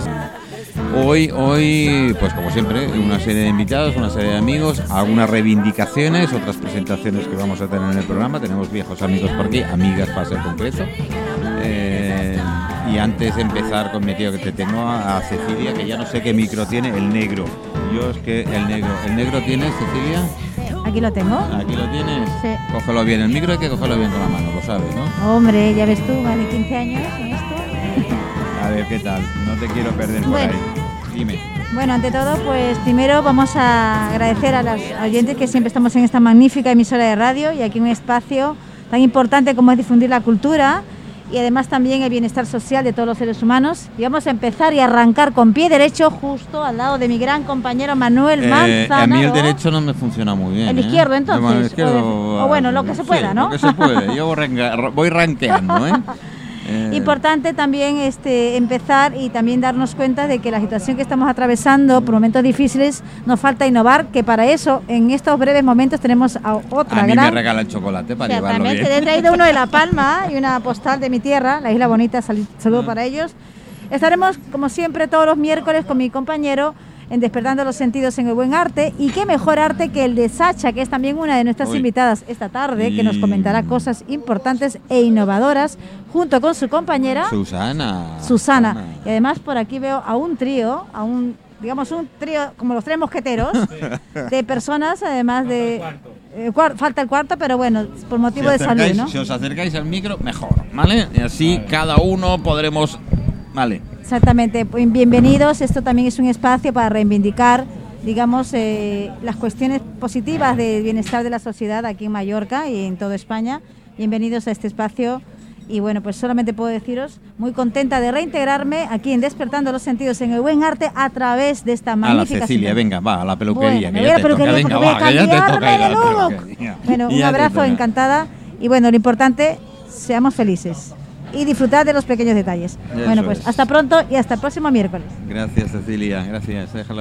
tardes. Hoy, hoy, pues como siempre, una serie de invitados, una serie de amigos, algunas reivindicaciones, otras presentaciones que vamos a tener en el programa. Tenemos viejos amigos por aquí, amigas para ser concreto. Eh, y antes de empezar con mi tío que te tengo a, a Cecilia, que ya no sé qué micro tiene, el negro. Yo es que el negro. ¿El negro tienes, Cecilia? Aquí lo tengo. Aquí lo tienes. Sí. Cógelo bien. El micro hay que cogerlo bien con la mano, lo sabes, ¿no? Hombre, ya ves tú, de 15 años esto. A ver, ¿qué tal? No te quiero perder por Bueno. ahí. Dime. Bueno, ante todo, pues primero vamos a agradecer a los oyentes que siempre estamos en esta magnífica emisora de radio y aquí un espacio tan importante como es difundir la cultura y además también el bienestar social de todos los seres humanos. Y vamos a empezar y arrancar con pie derecho justo al lado de mi gran compañero Manuel Eh, Manzano. a mí el derecho no me funciona muy bien. El ¿eh? izquierdo, entonces, Bueno, el izquierdo, o de- o bueno, lo que se sí, pueda, ¿no? Lo que se puede. Yo voy ranqueando, ¿eh? Eh, Importante también este, empezar y también darnos cuenta de que la situación que estamos atravesando por momentos difíciles nos falta innovar, que para eso en estos breves momentos tenemos a otra a mí me gran... regalan chocolate para llevarlo bien. he traído uno de La Palma y una postal de mi tierra, la Isla Bonita, sal- Ah. saludo para ellos. Estaremos como siempre todos los miércoles con mi compañero en Despertando los Sentidos en el Buen Arte y qué mejor arte que el de Sacha, que es también una de nuestras Uy. invitadas esta tarde, que nos comentará cosas importantes e innovadoras junto con su compañera. Susana. Susana. Y además por aquí veo a un trío, a un, digamos, un trío como los tres mosqueteros, de personas, además de... eh, cuar- falta el cuarto, pero bueno, por Si, motivo de salud, ¿no? si os acercáis al micro, mejor, ¿vale? Y así cada uno podremos... Vale. Exactamente, pues, bienvenidos. Esto también es un espacio para reivindicar, digamos, eh, las cuestiones positivas del bienestar de la sociedad aquí en Mallorca y en toda España. Bienvenidos a este espacio. Y bueno, pues solamente puedo deciros, muy contenta de reintegrarme aquí en Despertando los Sentidos en el Buen Arte a través de esta A la magnífica... Cecilia, venga, va, a la peluquería. Bueno, que voy ya a te la toca, peluquería venga, va, que ya te cambiarme toca ir a de la peluquería. Bueno, un abrazo, encantada. Y bueno, lo importante, seamos felices y disfrutar de los pequeños detalles. Eso bueno, pues es. hasta pronto y hasta el próximo miércoles. Gracias, Cecilia, gracias. Déjalo